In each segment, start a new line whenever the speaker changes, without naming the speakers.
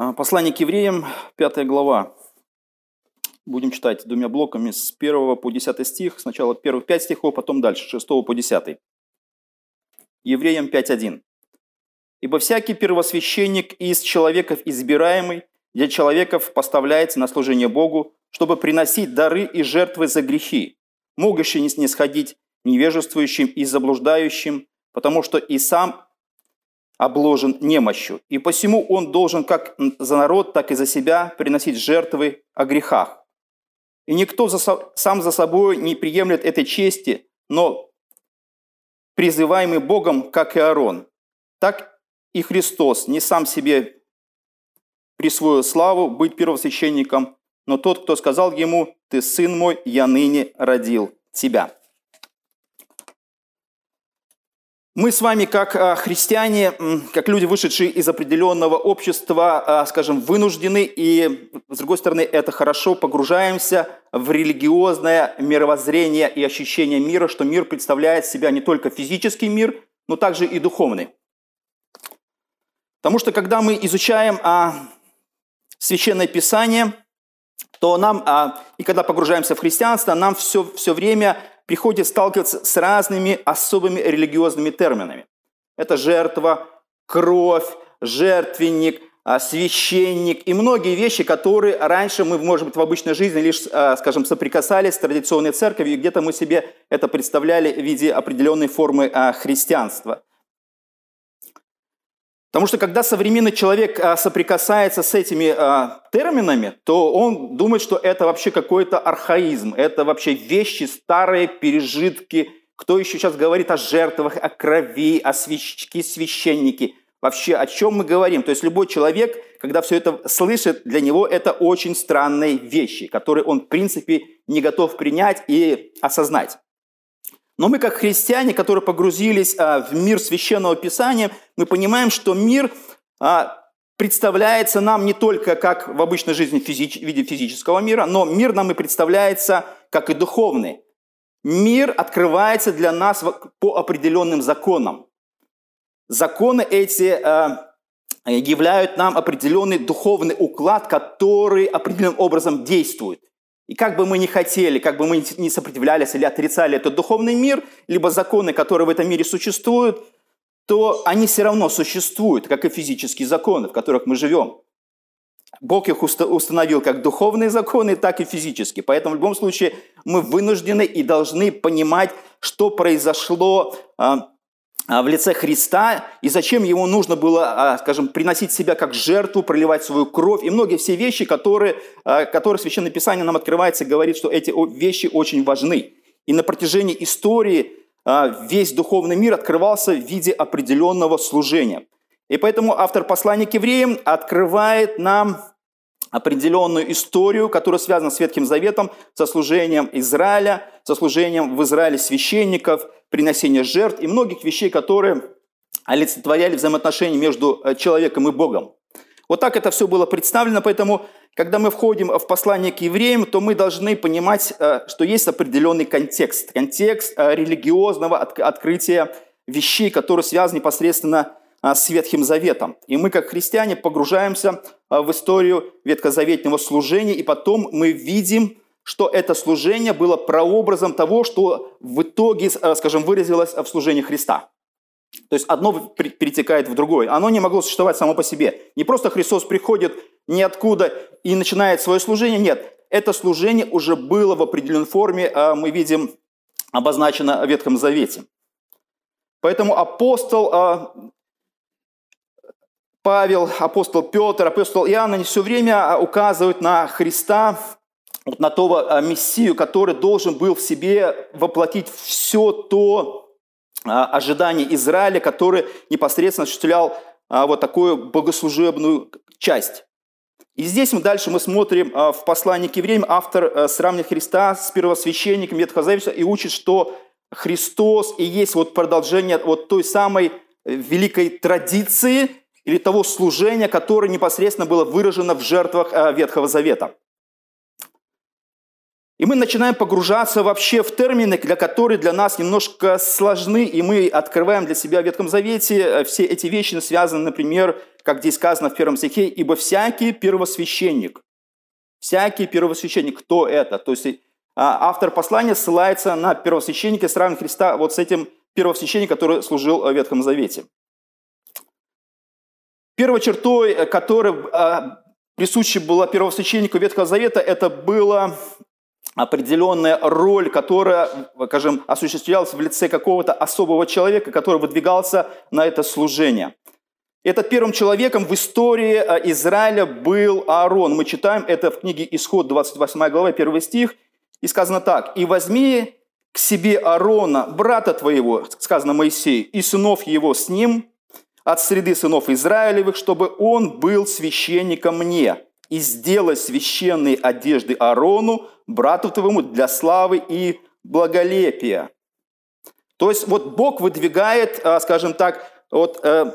А, послание к евреям, 5 глава. Будем читать двумя блоками с 1 по 10 стих. Сначала первых 5 стихов, потом дальше, 6 по 10. Евреям 5.1. «Ибо всякий первосвященник из человеков избираемый для человеков поставляется на служение Богу, чтобы приносить дары и жертвы за грехи, могущие не снисходить невежествующим и заблуждающим, потому что и сам обложен немощью, и посему он должен как за народ, так и за себя приносить жертвы о грехах. И никто за, сам за собой не приемлет этой чести, но призываемый Богом, как и Аарон, так и Христос не сам себе присвоил славу быть первосвященником, но тот, кто сказал ему, «Ты сын мой, я ныне родил тебя». Мы с вами, как а, христиане, как люди, вышедшие из определенного общества, а, скажем, вынуждены, и, с другой стороны, это хорошо, погружаемся в религиозное мировоззрение и ощущение мира, что мир представляет себя не только физический мир, но также и духовный. Потому что, когда мы изучаем а, Священное Писание, то нам, и когда погружаемся в христианство, нам все, все время приходится сталкиваться с разными особыми религиозными терминами. Это жертва, кровь, жертвенник, а, священник и многие вещи, которые раньше мы, может быть, в обычной жизни лишь, а, скажем, соприкасались с традиционной церковью, и где-то мы себе это представляли в виде определенной формы а, христианства. Потому что когда современный человек а, соприкасается с этими а, терминами, то он думает, что это вообще какой-то архаизм, это вообще вещи старые, пережитки. Кто еще сейчас говорит о жертвах, о крови, о свящке, священнике? Вообще, о чем мы говорим? То есть любой человек, когда все это слышит, для него это очень странные вещи, которые он, в принципе, не готов принять и осознать. Но мы, как христиане, которые погрузились а, в мир священного писания, мы понимаем, что мир а, представляется нам не только как в обычной жизни в виде физического мира, но мир нам и представляется как и духовный. Мир открывается для нас по определенным законам. Законы эти а, являют нам определенный духовный уклад, который определенным образом действует. И как бы мы ни хотели, как бы мы ни сопротивлялись или отрицали этот духовный мир, либо законы, которые в этом мире существуют, то они все равно существуют, как и физические законы, в которых мы живем. Бог их установил как духовные законы, так и физические. Поэтому в любом случае мы вынуждены и должны понимать, что произошло а, в лице Христа, и зачем ему нужно было, а, скажем, приносить себя как жертву, проливать свою кровь, и многие все вещи, которые, а, которые Священное Писание нам открывается говорит, что эти вещи очень важны. И на протяжении истории весь духовный мир открывался в виде определенного служения. И поэтому автор послания к евреям открывает нам определенную историю, которая связана с Ветхим Заветом, со служением Израиля, со служением в Израиле священников, приносения жертв и многих вещей, которые олицетворяли взаимоотношения между э, человеком и Богом. Вот так это все было представлено, поэтому, когда мы входим в послание к евреям, то мы должны понимать, э, что есть определенный контекст, контекст э, религиозного открытия вещей, которые связаны непосредственно с Ветхим Заветом. И мы, как христиане, погружаемся а, в историю ветхозаветного служения, и потом мы видим, что это служение было прообразом того, что в итоге, а, скажем, выразилось в служении Христа. То есть одно перетекает в другое. Оно не могло существовать само по себе. Не просто Христос приходит ниоткуда и начинает свое служение. Нет, это служение уже было в определенной форме, мы видим, обозначено в Ветхом Завете. Поэтому апостол Павел, апостол Петр, апостол Иоанн, они все время а, указывают на Христа, вот на того а, Мессию, который должен был в себе воплотить все то а, ожидание Израиля, который непосредственно осуществлял вот такую богослужебную часть. И здесь мы дальше мы смотрим в послании к евреям, автор сравнивает Христа с первосвященником Ветхого Завета и учит, что Христос и есть вот продолжение вот той самой великой традиции, или того служения, которое непосредственно было выражено в жертвах э, Ветхого Завета. И мы начинаем погружаться вообще в термины, для которых для нас немножко сложны, и мы открываем для себя в Ветхом Завете э, все эти вещи, связаны, например, как здесь сказано в первом стихе, «Ибо всякий первосвященник». Всякий первосвященник. Кто это? То есть а, автор послания ссылается на первосвященника, сравнивает Христа вот с этим первосвященником, который служил в Ветхом Завете. Первой чертой, э, которая а, присуща была первосвященнику Ветхого Завета, это была определенная роль, которая, скажем, осуществлялась в лице какого-то особого человека, который выдвигался на это служение. Этот первым человеком в истории э, Израиля был Аарон. Мы читаем это в книге Исход, 28 глава, 1 стих. И сказано так. «И возьми к себе Аарона, брата твоего, сказано Моисей, и сынов его с ним, от среды сынов Израилевых, чтобы он был священником мне, и сделай священные одежды Аарону, брату твоему, для славы и благолепия». То есть вот Бог выдвигает, э, скажем так, вот э,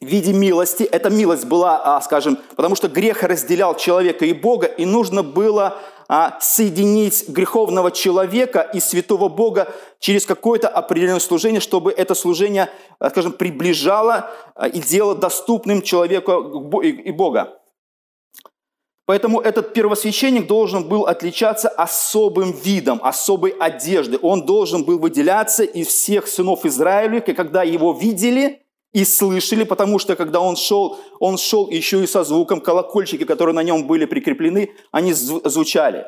в виде милости. Эта милость была, а, скажем, потому что грех разделял человека и Бога, и нужно было а, соединить греховного человека и святого Бога через какое-то определенное служение, чтобы это служение, а, скажем, приближало и делало доступным человеку и Бога. Поэтому этот первосвященник должен был отличаться особым видом, особой одежды. Он должен был выделяться из всех сынов Израиля, и когда его видели – и слышали, потому что когда он шел, он шел еще и со звуком, колокольчики, которые на нем были прикреплены, они звучали.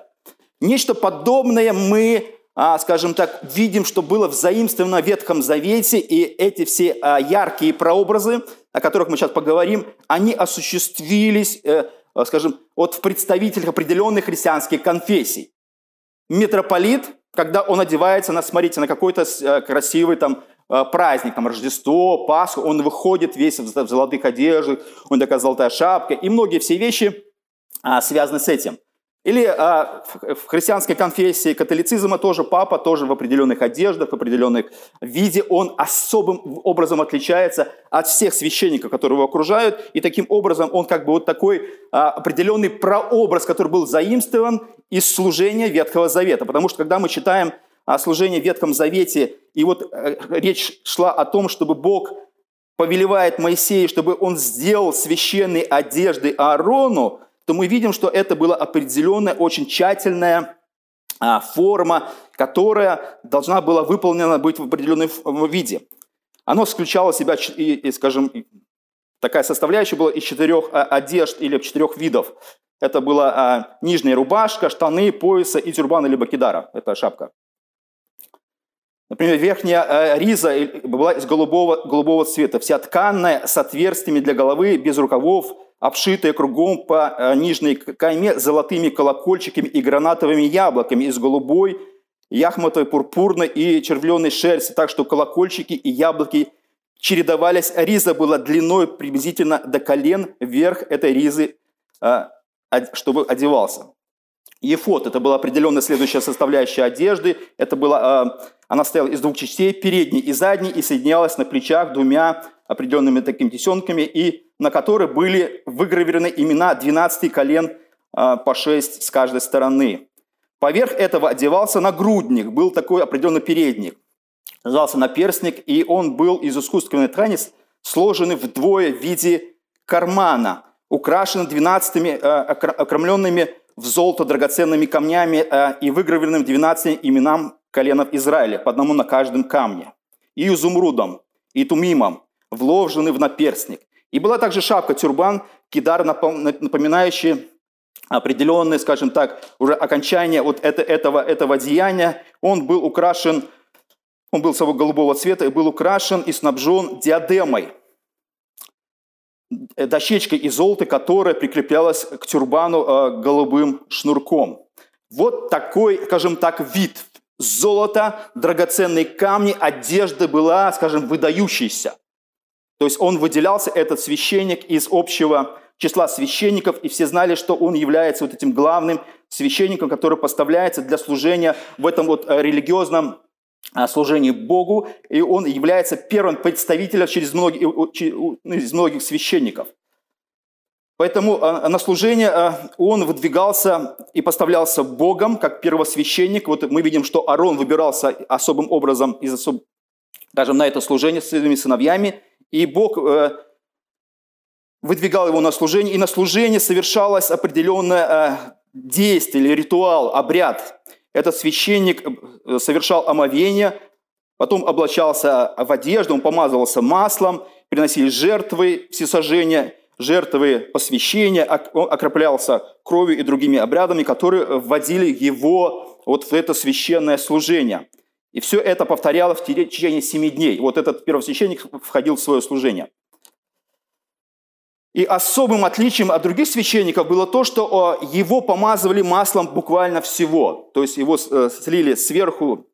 Нечто подобное мы, а, скажем так, видим, что было взаимствовано в Ветхом Завете, и эти все а, яркие прообразы, о которых мы сейчас поговорим, они осуществились, э, скажем, от представителей определенных христианских конфессий. Митрополит, когда он одевается, на, смотрите, на какой-то э, красивый там Э, праздник, там Рождество, Пасху, он выходит весь в золотых одеждах, у него такая золотая шапка, и многие все вещи а, связаны с этим. Или а, в христианской конфессии католицизма тоже папа, тоже в определенных одеждах, в определенных виде, он особым образом отличается от всех священников, которые его окружают, и таким образом он как бы вот такой а, определенный прообраз, который был заимствован из служения Ветхого Завета. Потому что когда мы читаем о служении в Ветхом Завете, и вот э, речь шла о том, чтобы Бог повелевает Моисею, чтобы он сделал священные одежды Аарону, то мы видим, что это была определенная, очень тщательная а, форма, которая должна была выполнена быть в определенном виде. Оно включало в себя, скажем, такая составляющая была из четырех а, одежд или четырех видов. Это была а, нижняя рубашка, штаны, пояса и тюрбан или бакидара. Это шапка. Например, верхняя э, риза была из голубого, голубого цвета, вся тканная, с отверстиями для головы, без рукавов, обшитая кругом по э, нижней кайме золотыми колокольчиками и гранатовыми яблоками из голубой, яхматовой, пурпурной и червленой шерсти, так что колокольчики и яблоки чередовались. Риза была длиной приблизительно до колен, вверх этой ризы, э, чтобы одевался. Ефот – это была определенная следующая составляющая одежды. Это была, э, она состояла из двух частей, передней и задней, и соединялась на плечах двумя определенными такими тесенками, и на которых были выгравированы имена 12 колен э, по 6 с каждой стороны. Поверх этого одевался нагрудник, был такой определенный передник. Назывался наперстник, и он был из искусственной ткани, сложенный вдвое в виде кармана, украшен 12 э, окромленными в золото драгоценными камнями э, и выгравированным 12 именам коленов Израиля, по одному на каждом камне, и изумрудом, и тумимом, вложены в наперстник. И была также шапка, тюрбан, кидар, напоминающий определенное, скажем так, уже окончание вот это, этого, этого деяния. Он был украшен, он был своего голубого цвета и был украшен и снабжен диадемой – дощечка из золота, которая прикреплялась к тюрбану э, голубым шнурком. Вот такой, скажем так, вид. Золото, драгоценные камни, одежда была, скажем, выдающейся. То есть он выделялся, этот священник, из общего числа священников, и все знали, что он является вот этим главным священником, который поставляется для служения в этом вот э, религиозном служении Богу, и он является первым представителем через многих, ну, из многих священников. Поэтому на служение он выдвигался и поставлялся Богом, как первосвященник. Вот мы видим, что Арон выбирался особым образом, из особ... скажем, на это служение с своими сыновьями. И Бог выдвигал его на служение, и на служение совершалось определенное действие или ритуал, обряд. Этот священник э, совершал омовение, потом облачался в одежду, он помазывался маслом, приносили жертвы всесожжения, жертвы посвящения, он окроплялся кровью и другими обрядами, которые вводили его вот в это священное служение. И все это повторялось в течение семи дней. Вот этот первосвященник входил в свое служение – и особым отличием от других священников было то, что его помазывали маслом буквально всего. То есть его э, слили сверху,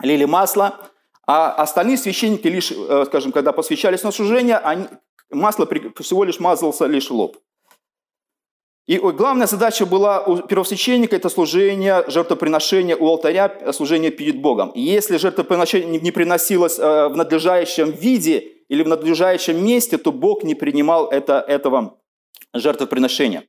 лили масло, а остальные священники лишь, э, скажем, когда посвящались на служение, они, масло всего лишь мазался лишь лоб. И главная задача была у первосвященника – это служение, жертвоприношение у алтаря, служение перед Богом. И если жертвоприношение не приносилось э, в надлежащем виде или в надлежащем месте, то Бог не принимал это, этого жертвоприношения.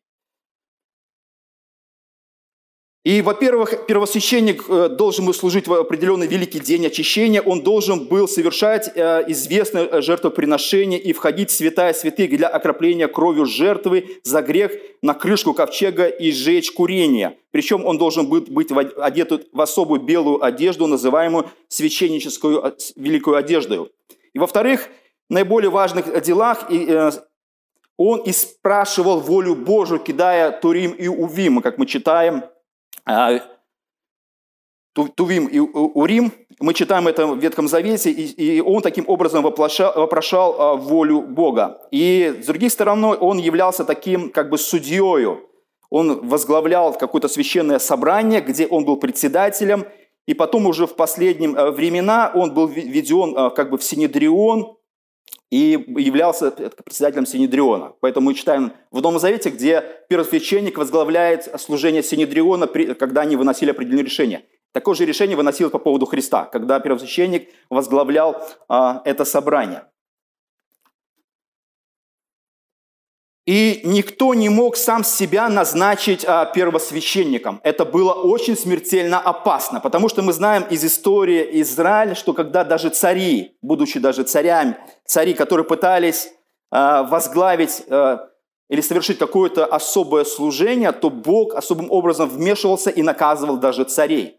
И, во-первых, первосвященник э, должен был служить в определенный великий день очищения, он должен был совершать э, известное жертвоприношение и входить в святая святых для окропления кровью жертвы за грех на крышку ковчега и сжечь курение. Причем он должен был быть одет в особую белую одежду, называемую священническую э, великую одеждой. И, во-вторых, наиболее важных делах он и спрашивал волю Божию, кидая Турим и Увим, как мы читаем – а, Тувим и Урим, мы читаем это в Ветхом Завете, и, он таким образом вопрошал, а, волю Бога. И с другой стороны, он являлся таким как бы судьею. Он возглавлял какое-то священное собрание, где он был председателем, и потом уже в последние времена он был введен как бы в Синедрион, и являлся председателем Синедриона. Поэтому мы читаем в Новом Завете, где первосвященник возглавляет служение Синедриона, когда они выносили определенные решения. Такое же решение выносилось по поводу Христа, когда первосвященник возглавлял а, это собрание. И никто не мог сам себя назначить а, первосвященником. Это было очень смертельно опасно, потому что мы знаем из истории Израиля, что когда даже цари, будучи даже царями, цари, которые пытались а, возглавить а, или совершить какое-то особое служение, то Бог особым образом вмешивался и наказывал даже царей.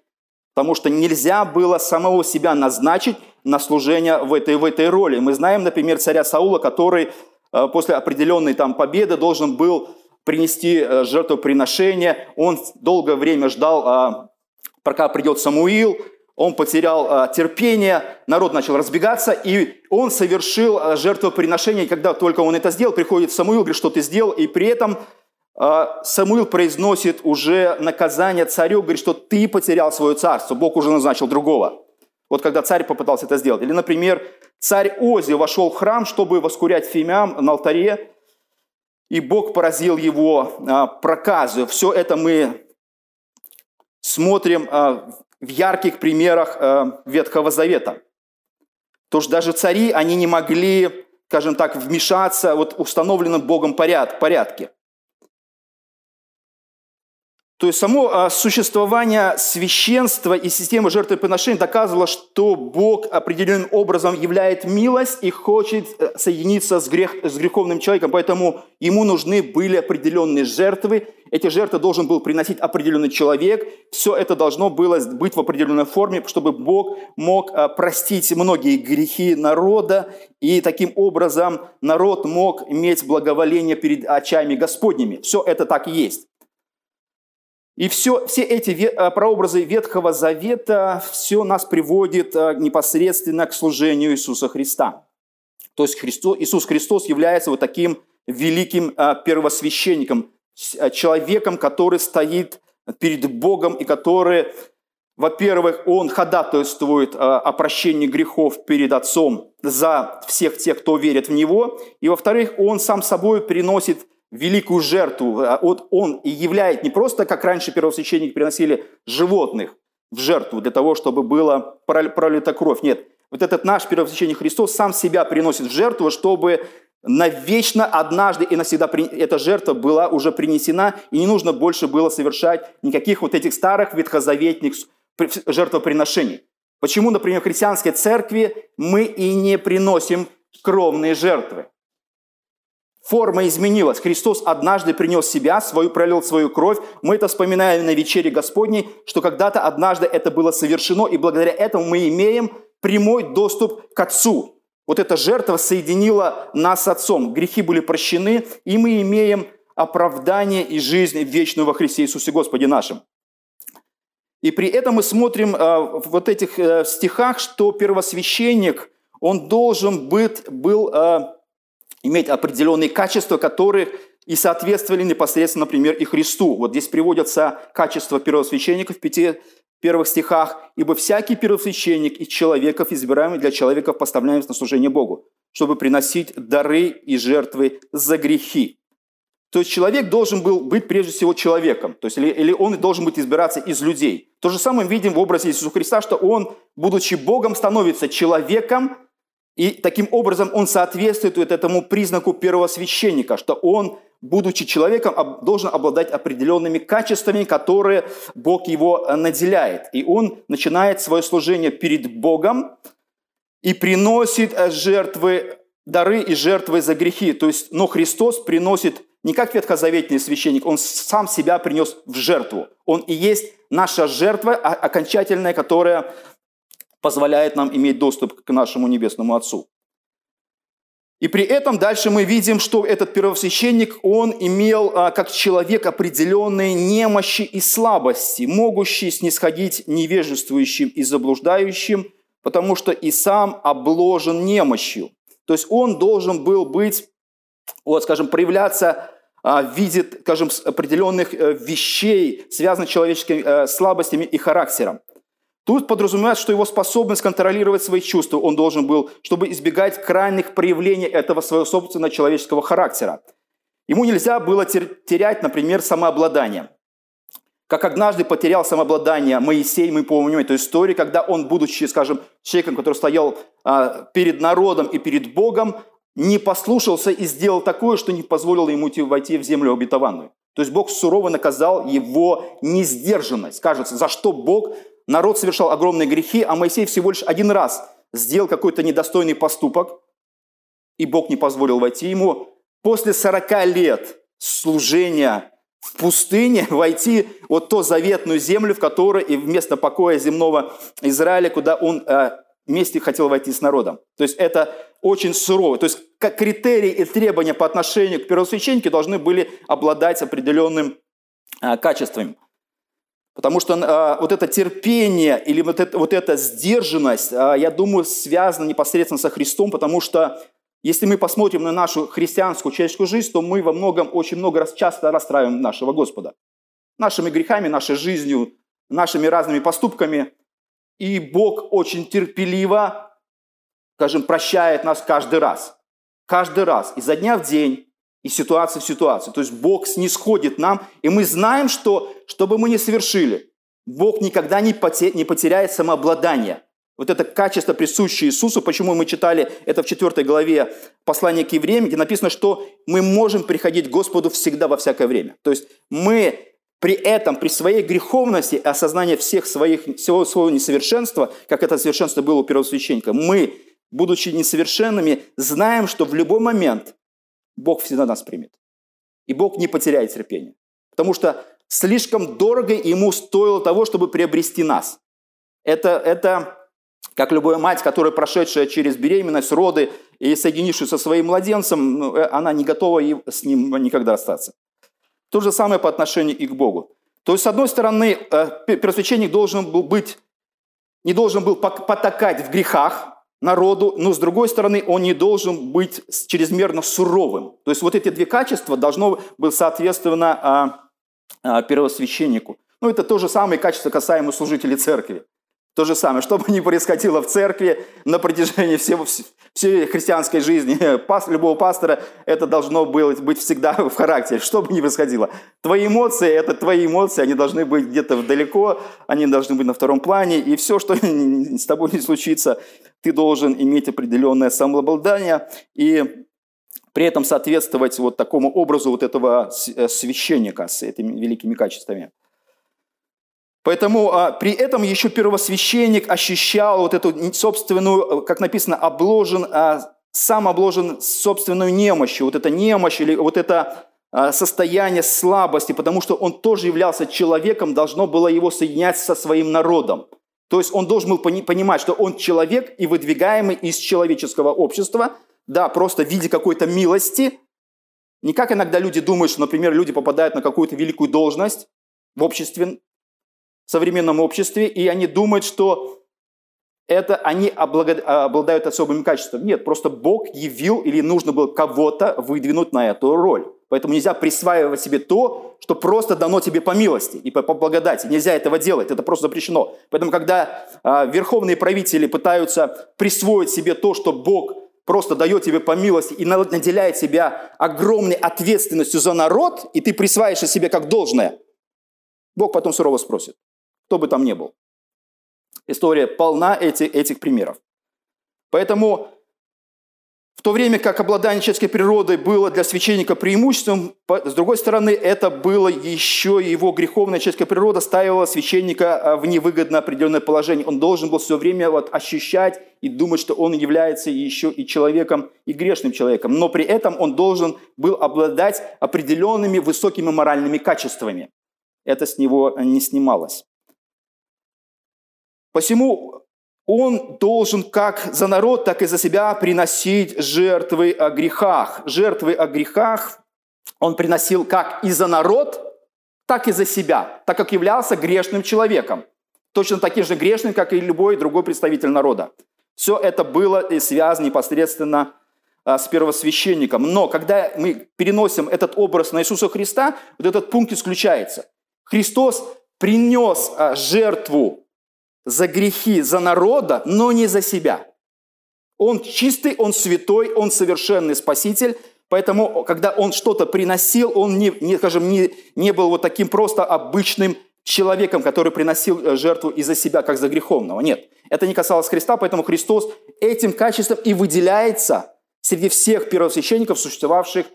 Потому что нельзя было самого себя назначить на служение в этой, в этой роли. Мы знаем, например, царя Саула, который после определенной там победы должен был принести э, жертвоприношение. Он долгое время ждал, а, пока придет Самуил, он потерял а, терпение, народ начал разбегаться, и он совершил а, жертвоприношение. И когда только он это сделал, приходит Самуил, говорит, что ты сделал, и при этом Самуил произносит уже наказание царю, говорит, что ты потерял свое царство, Бог уже назначил другого. Вот когда царь попытался это сделать. Или, например, Царь Ози вошел в храм, чтобы воскурять фимиам на алтаре, и Бог поразил его а, проказу. Все это мы смотрим а, в ярких примерах а, Ветхого Завета. То что даже цари, они не могли, скажем так, вмешаться вот установленным Богом поряд, порядке. То есть само а, существование священства и системы жертвоприношений доказывало, что Бог определенным образом являет милость и хочет э, соединиться с, грех, с греховным человеком, поэтому ему нужны были определенные жертвы. Эти жертвы должен был приносить определенный человек. Все это должно было быть в определенной форме, чтобы Бог мог а, простить многие грехи народа, и таким образом народ мог иметь благоволение перед очами Господними. Все это так и есть. И все, все эти э, прообразы Ветхого Завета, все нас приводит э, непосредственно к служению Иисуса Христа. То есть Христос, Иисус Христос является вот таким великим э, первосвященником, человеком, который стоит перед Богом и который, во-первых, он ходатайствует о прощении грехов перед Отцом за всех тех, кто верит в Него, и, во-вторых, он сам собой приносит великую жертву. А вот он и являет не просто, как раньше первосвященники приносили животных в жертву для того, чтобы была пролита кровь. Нет, вот этот наш первосвященник Христос сам себя приносит в жертву, чтобы навечно однажды и навсегда эта жертва была уже принесена, и не нужно больше было совершать никаких вот этих старых ветхозаветных жертвоприношений. Почему, например, в христианской церкви мы и не приносим кровные жертвы? Форма изменилась. Христос однажды принес себя, свою, пролил свою кровь. Мы это вспоминаем на вечере Господней, что когда-то однажды это было совершено, и благодаря этому мы имеем прямой доступ к Отцу. Вот эта жертва соединила нас с Отцом. Грехи были прощены, и мы имеем оправдание и жизнь вечную во Христе Иисусе Господе нашим. И при этом мы смотрим э, в вот этих э, стихах, что первосвященник, он должен быть, был э, иметь определенные качества, которые и соответствовали непосредственно, например, и Христу. Вот здесь приводятся качества первосвященника в пяти первых стихах. «Ибо всякий первосвященник из человеков, избираемый для человеков, поставляемся на служение Богу, чтобы приносить дары и жертвы за грехи». То есть человек должен был быть прежде всего человеком, то есть или, или он должен быть избираться из людей. То же самое видим в образе Иисуса Христа, что он, будучи Богом, становится человеком, и таким образом он соответствует этому признаку первого священника, что он, будучи человеком, должен обладать определенными качествами, которые Бог его э, наделяет. И он начинает свое служение перед Богом и приносит э, жертвы, дары и жертвы за грехи. То есть, но Христос приносит не как ветхозаветный священник, он сам себя принес в жертву. Он и есть наша жертва окончательная, которая позволяет нам иметь доступ к нашему Небесному Отцу. И при этом дальше мы видим, что этот первосвященник, он имел а, как человек определенные немощи и слабости, могущие снисходить невежествующим и заблуждающим, потому что и сам обложен немощью. То есть он должен был быть, вот, скажем, проявляться а, в виде, скажем, определенных э, вещей, связанных с человеческими э, слабостями и характером. Тут подразумевается, что его способность контролировать свои чувства он должен был, чтобы избегать крайних проявлений этого своего собственного человеческого характера. Ему нельзя было терять, например, самообладание. Как однажды потерял самообладание Моисей, мы помним эту историю, когда он, будучи, скажем, человеком, который стоял а, перед народом и перед Богом, не послушался и сделал такое, что не позволило ему войти в землю обетованную. То есть Бог сурово наказал его несдержанность. Кажется, за что Бог народ совершал огромные грехи, а Моисей всего лишь один раз сделал какой-то недостойный поступок, и Бог не позволил войти ему. После 40 лет служения в пустыне войти вот ту заветную землю, в которой и вместо покоя земного Израиля, куда он э, вместе хотел войти с народом. То есть это очень сурово. То есть как критерии и требования по отношению к первосвященнику должны были обладать определенным э, качествами. Потому что э, вот это терпение или вот, это, вот эта сдержанность, э, я думаю, связана непосредственно со Христом, потому что если мы посмотрим на нашу христианскую человеческую жизнь, то мы во многом, очень много раз часто расстраиваем нашего Господа. Нашими грехами, нашей жизнью, нашими разными поступками. И Бог очень терпеливо, скажем, прощает нас каждый раз. Каждый раз, изо дня в день, и ситуации в ситуации. То есть Бог снисходит нам, и мы знаем, что, что бы мы ни совершили, Бог никогда не потеряет самообладание. Вот это качество, присущее Иисусу, почему мы читали это в 4 главе послания к евреям, где написано, что мы можем приходить к Господу всегда во всякое время. То есть мы при этом, при своей греховности, осознании всех своих, всего своего несовершенства, как это совершенство было у первосвященника, мы, будучи несовершенными, знаем, что в любой момент Бог всегда нас примет. И Бог не потеряет терпения. Потому что слишком дорого ему стоило того, чтобы приобрести нас. Это, это как любая мать, которая прошедшая через беременность, роды и соединившись со своим младенцем, ну, э, она не готова с ним никогда остаться. То же самое по отношению и к Богу. То есть, с одной стороны, э, первосвященник должен был быть, не должен был потакать в грехах, народу, но с другой стороны он не должен быть чрезмерно суровым. То есть вот эти две качества должно быть соответственно а, а, первосвященнику. Ну это то же самое качество касаемо служителей церкви. То же самое, что бы ни происходило в церкви на протяжении всего, всей христианской жизни, пас, любого пастора, это должно быть, быть всегда в характере, что бы ни происходило. Твои эмоции – это твои эмоции, они должны быть где-то далеко, они должны быть на втором плане, и все, что с тобой не случится, ты должен иметь определенное самообладание и при этом соответствовать вот такому образу вот этого э, священника с этими великими качествами. Поэтому а, при этом еще первосвященник ощущал вот эту собственную, как написано, обложен, а, сам обложен собственную немощью. Вот эта немощь или вот это а, состояние слабости, потому что он тоже являлся человеком, должно было его соединять со своим народом. То есть он должен был понимать, что он человек и выдвигаемый из человеческого общества, да, просто в виде какой-то милости. Не как иногда люди думают, что, например, люди попадают на какую-то великую должность в обществе, в современном обществе, и они думают, что это они обладают особыми качествами. Нет, просто Бог явил или нужно было кого-то выдвинуть на эту роль. Поэтому нельзя присваивать себе то, что просто дано тебе по милости и по, благодати. Нельзя этого делать, это просто запрещено. Поэтому, когда э, верховные правители пытаются присвоить себе то, что Бог просто дает тебе по милости и наделяет себя огромной ответственностью за народ, и ты присваиваешь себе как должное, Бог потом сурово спросит кто бы там ни был. История полна эти, этих примеров. Поэтому в то время как обладание человеческой природой было для священника преимуществом, с другой стороны, это было еще его греховная человеческая природа ставила священника а, в невыгодное определенное положение. Он должен был все время вот ощущать и думать, что он является еще и человеком, и грешным человеком. Но при этом он должен был обладать определенными высокими моральными качествами. Это с него не снималось. Посему он должен как за народ, так и за себя приносить жертвы о грехах. Жертвы о грехах он приносил как и за народ, так и за себя, так как являлся грешным человеком. Точно таким же грешным, как и любой другой представитель народа. Все это было и связано непосредственно а, с первосвященником. Но когда мы переносим этот образ на Иисуса Христа, вот этот пункт исключается. Христос принес а, жертву за грехи, за народа, но не за себя. Он чистый, он святой, он совершенный спаситель, поэтому, когда он что-то приносил, он не, не, скажем, не, не был вот таким просто обычным человеком, который приносил э, жертву из-за себя, как за греховного. Нет, это не касалось Христа, поэтому Христос этим качеством и выделяется среди всех первосвященников, существовавших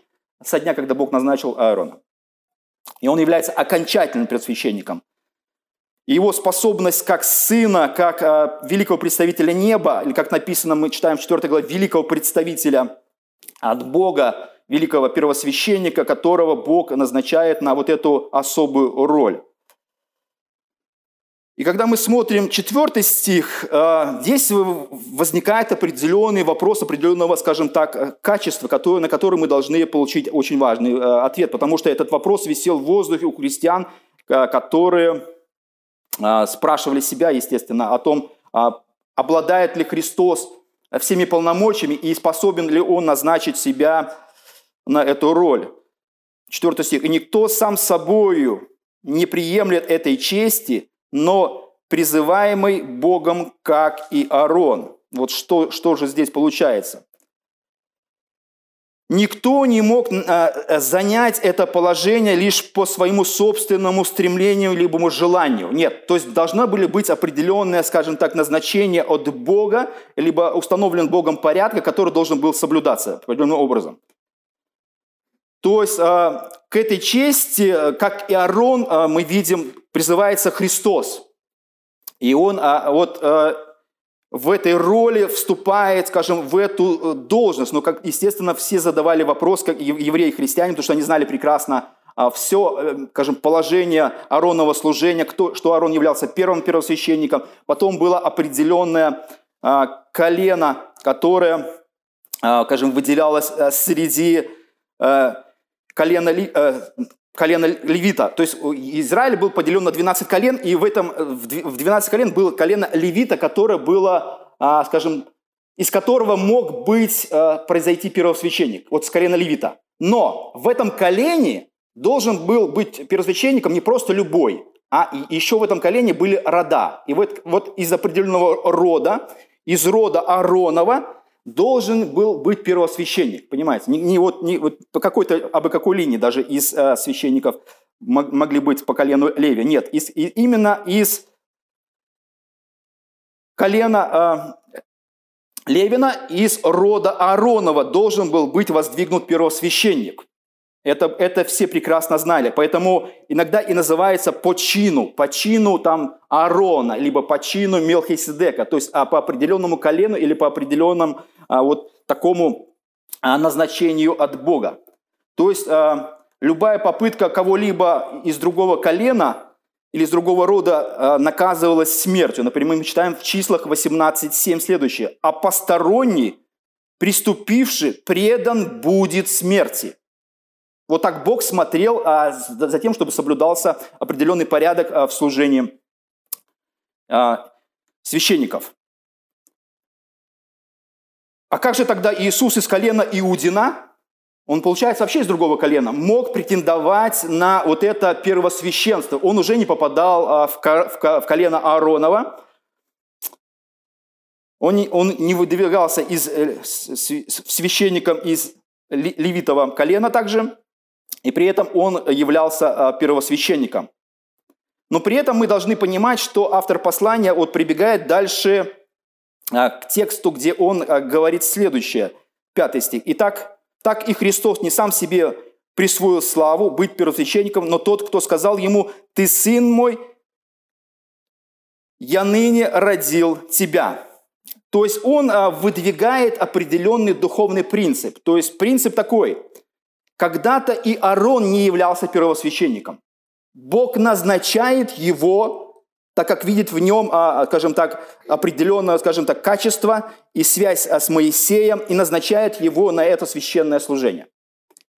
со дня, когда Бог назначил Аарона. И он является окончательным его способность как сына, как э, великого представителя неба, или как написано, мы читаем в 4 главе, великого представителя от Бога, великого первосвященника, которого Бог назначает на вот эту особую роль. И когда мы смотрим четвертый стих, э, здесь возникает определенный вопрос определенного, скажем так, качества, на который мы должны получить очень важный э, ответ, потому что этот вопрос висел в воздухе у христиан, э, которые спрашивали себя, естественно, о том, а, обладает ли Христос всеми полномочиями и способен ли он назначить себя на эту роль. Четвертый стих. «И никто сам собою не приемлет этой чести, но призываемый Богом, как и Аарон». Вот что, что же здесь получается? Никто не мог э, занять это положение лишь по своему собственному стремлению либо желанию. Нет, то есть должны были быть определенные, скажем так, назначения от Бога, либо установлен Богом порядка, который должен был соблюдаться определенным образом. То есть э, к этой чести, как и Аарон, э, мы видим, призывается Христос. И он вот в этой роли вступает, скажем, в эту э, должность. Но, как, естественно, все задавали вопрос, как евреи и христиане, потому что они знали прекрасно а, все, э, скажем, положение Аронова служения, кто, что Арон являлся первым первосвященником. Потом было определенное а, колено, которое, а, скажем, выделялось э, среди колена колено левита. То есть Израиль был поделен на 12 колен, и в, этом, в 12 колен было колено левита, которое было, а, скажем, из которого мог быть, а, произойти первосвященник, вот с колена левита. Но в этом колене должен был быть первосвященником не просто любой, а еще в этом колене были рода. И вот, вот из определенного рода, из рода Аронова, должен был быть первосвященник, понимаете? Не, не вот, не вот по какой-то, а бы какой линии даже из э, священников могли быть по колену Леви. Нет, из, и, именно из колена Левина из рода Ааронова должен был быть воздвигнут первосвященник. Это, это все прекрасно знали. Поэтому иногда и называется по чину, по чину там Аарона, либо по чину Мелхиседека, то есть а, по определенному колену или по определенному а, вот такому а, назначению от Бога. То есть а, любая попытка кого-либо из другого колена или из другого рода а, наказывалась смертью. Например, мы читаем в числах 18.7 следующее. «А посторонний, приступивший, предан будет смерти». Вот так Бог смотрел а, за тем, чтобы соблюдался определенный порядок а, в служении а, священников. А как же тогда Иисус из колена Иудина, он, получается, вообще из другого колена, мог претендовать на вот это первосвященство? Он уже не попадал в колено Ааронова, он не, он не выдвигался из, э, священником из левитового колена также, и при этом он являлся а, первосвященником. Но при этом мы должны понимать, что автор послания вот прибегает дальше а, к тексту, где он а, говорит следующее, пятый стих. «Итак, так и Христос не сам себе присвоил славу быть первосвященником, но тот, кто сказал ему, «Ты сын мой, я ныне родил тебя». То есть он выдвигает определенный духовный принцип. То есть принцип такой – когда-то и Аарон не являлся первосвященником. Бог назначает его, так как видит в нем, а, а, скажем так, определенное, скажем так, качество и связь а, с Моисеем, и назначает его на это священное служение.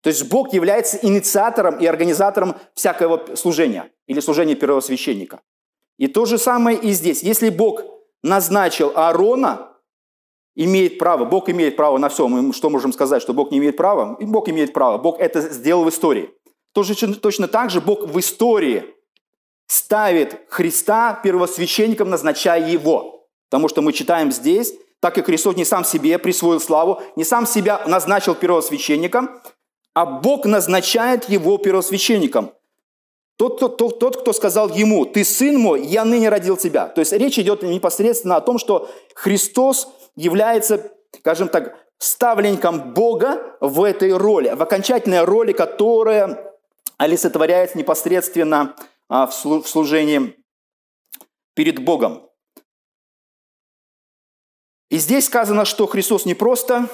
То есть Бог является инициатором и организатором всякого служения или служения первосвященника. И то же самое и здесь. Если Бог назначил Аарона имеет право, Бог имеет право на все. Мы что можем сказать, что Бог не имеет права? И Бог имеет право. Бог это сделал в истории. Тоже, точно так же Бог в истории ставит Христа первосвященником, назначая его. Потому что мы читаем здесь, так как Христос не сам себе присвоил славу, не сам себя назначил первосвященником, а Бог назначает его первосвященником. Тот, тот, тот, тот, кто сказал ему, ты сын мой, я ныне родил тебя. То есть речь идет непосредственно о том, что Христос является, скажем так, ставленником Бога в этой роли, в окончательной роли, которая олицетворяется непосредственно а, в служении перед Богом. И здесь сказано, что Христос не просто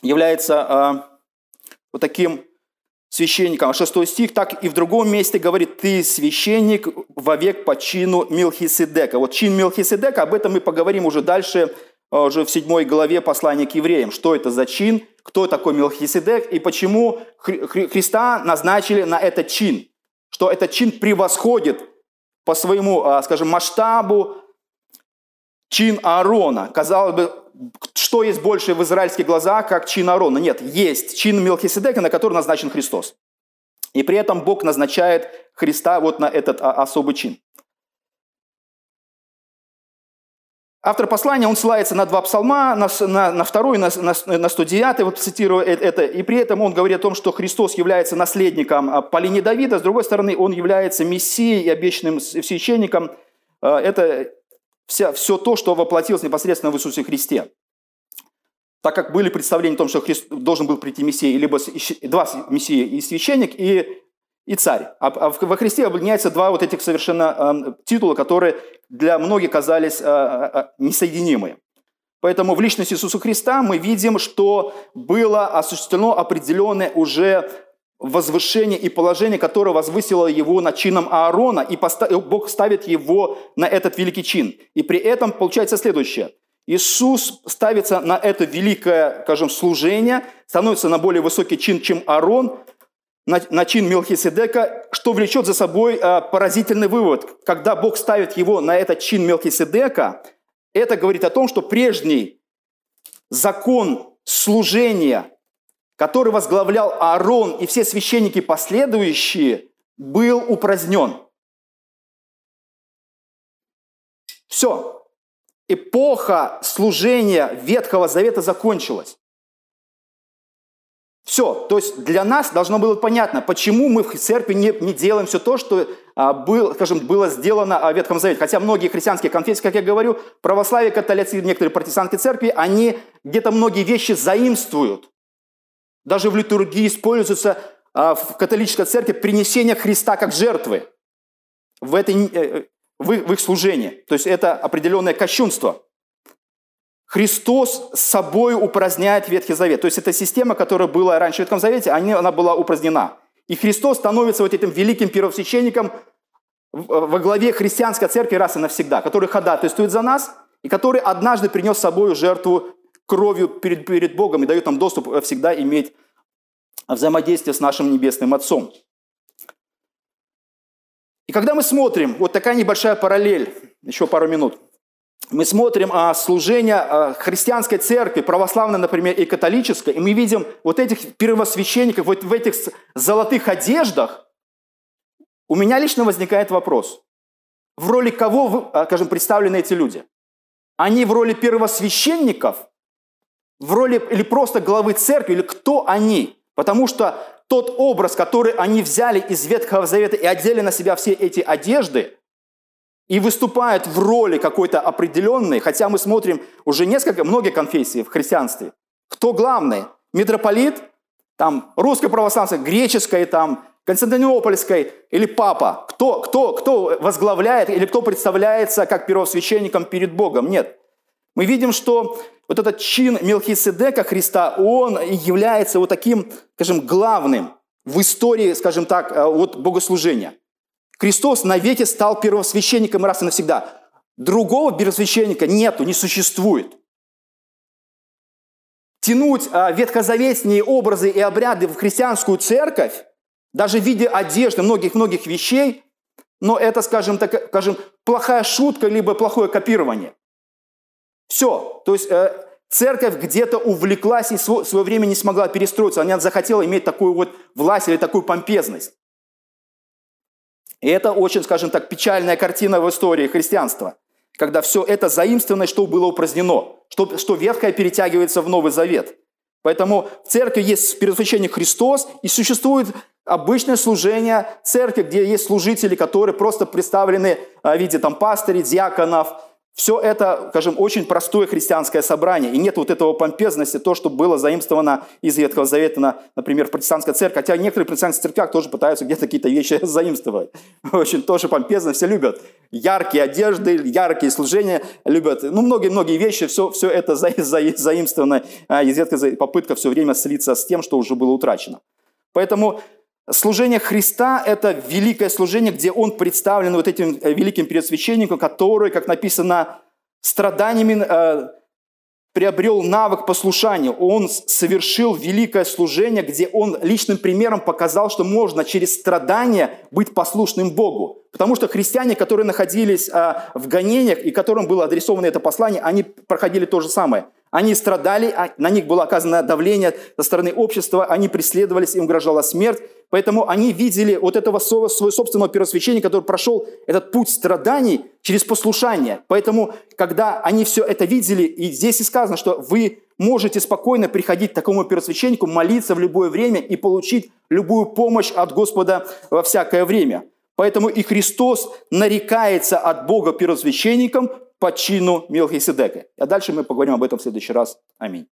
является а, вот таким священником. Шестой стих, так и в другом месте говорит, ты священник вовек по чину Милхиседека. Вот чин Милхиседека, об этом мы поговорим уже дальше, э, уже в седьмой главе послания к евреям. Что это за чин, кто такой Милхиседек и почему Христа назначили на этот чин. Что этот чин превосходит по своему, э, скажем, масштабу чин Аарона. Казалось бы, что есть больше в израильских глазах, как чин Аарона? Нет, есть чин Мелхиседека, на который назначен Христос. И при этом Бог назначает Христа вот на этот а, особый чин. Автор послания, он ссылается на два псалма, на, на, на второй, на, на, на 109, вот цитирую э, это, и при этом он говорит о том, что Христос является наследником а, по линии Давида, с другой стороны, он является мессией и обещанным священником. А, это вся, все то, что воплотилось непосредственно в Иисусе Христе. Так как были представления о том, что Христ, должен был прийти Мессия, либо два Мессии, и священник, и, и царь. А, а во Христе объединяются два вот этих совершенно э, титула, которые для многих казались э, э, несоединимые. Поэтому в личности Иисуса Христа мы видим, что было осуществлено определенное уже возвышение и положение, которое возвысило его над чином Аарона, и Бог ставит его на этот великий чин. И при этом получается следующее. Иисус ставится на это великое, скажем, служение, становится на более высокий чин, чем Аарон, на, на чин Мелхиседека, что влечет за собой а, поразительный вывод. Когда Бог ставит его на этот чин Мелхиседека, это говорит о том, что прежний закон служения который возглавлял Аарон и все священники последующие, был упразднен. Все. Эпоха служения Ветхого Завета закончилась. Все. То есть для нас должно было понятно, почему мы в церкви не, не делаем все то, что а, был, скажем, было сделано в Ветхом Завете. Хотя многие христианские конфессии, как я говорю, православие, католицизм, некоторые протестантские церкви, они где-то многие вещи заимствуют. Даже в литургии используется а, в католической церкви принесение Христа как жертвы в, этой, э, в, их, в их служении. То есть это определенное кощунство. Христос собой упраздняет Ветхий Завет. То есть эта система, которая была раньше в Ветхом Завете, она была упразднена. И Христос становится вот этим великим первосвященником во главе христианской церкви раз и навсегда, который ходатайствует за нас и который однажды принес с собой жертву кровью перед, перед Богом и дает нам доступ всегда иметь взаимодействие с нашим Небесным Отцом. И когда мы смотрим, вот такая небольшая параллель, еще пару минут – мы смотрим а, служение а, христианской церкви, православной, например, и католической, и мы видим вот этих первосвященников вот в этих золотых одеждах, у меня лично возникает вопрос, в роли кого, а, скажем, представлены эти люди? Они в роли первосвященников, в роли или просто главы церкви, или кто они? Потому что тот образ, который они взяли из Ветхого Завета и одели на себя все эти одежды – и выступает в роли какой-то определенной, хотя мы смотрим уже несколько, многие конфессии в христианстве. Кто главный? Митрополит, там, русской православной, греческой, там, Константинопольской или папа? Кто, кто, кто возглавляет или кто представляется как первосвященником перед Богом? Нет. Мы видим, что вот этот чин Мелхиседека Христа, он является вот таким, скажем, главным в истории, скажем так, э, вот богослужения. Христос навеки стал первосвященником раз и навсегда. Другого первосвященника нету, не существует. Тянуть а, ветхозаветные образы и обряды в христианскую церковь, даже в виде одежды, многих-многих вещей, но это, скажем так, скажем, плохая шутка, либо плохое копирование. Все. То есть э, церковь где-то увлеклась и в свое время не смогла перестроиться. Она захотела иметь такую вот власть или такую помпезность. И это очень, скажем так, печальная картина в истории христианства, когда все это заимствовано, что было упразднено, что, что ветхое перетягивается в Новый Завет. Поэтому в церкви есть первосвященник Христос, и существует обычное служение церкви, где есть служители, которые просто представлены в виде там, пастырей, диаконов, все это, скажем, очень простое христианское собрание. И нет вот этого помпезности, то, что было заимствовано из Ветхого Завета, на, например, в протестантской церкви. Хотя некоторые протестантские церквях тоже пытаются где-то какие-то вещи заимствовать. Очень тоже помпезно, все любят. Яркие одежды, яркие служения любят. Ну, многие-многие вещи, все, все это за, за, заимствовано а, из Ветхого Попытка все время слиться с тем, что уже было утрачено. Поэтому Служение Христа – это великое служение, где Он представлен вот этим э, великим предсвященником, который, как написано, страданиями э, приобрел навык послушания. Он совершил великое служение, где он личным примером показал, что можно через страдания быть послушным Богу. Потому что христиане, которые находились э, в гонениях и которым было адресовано это послание, они проходили то же самое – они страдали, а на них было оказано давление со стороны общества, они преследовались, им угрожала смерть. Поэтому они видели вот этого своего собственного первосвященника, который прошел этот путь страданий через послушание. Поэтому, когда они все это видели, и здесь и сказано, что вы можете спокойно приходить к такому первосвященнику, молиться в любое время и получить любую помощь от Господа во всякое время. Поэтому и Христос нарекается от Бога первосвященником по чину Мелхиседека. А дальше мы поговорим об этом в следующий раз. Аминь.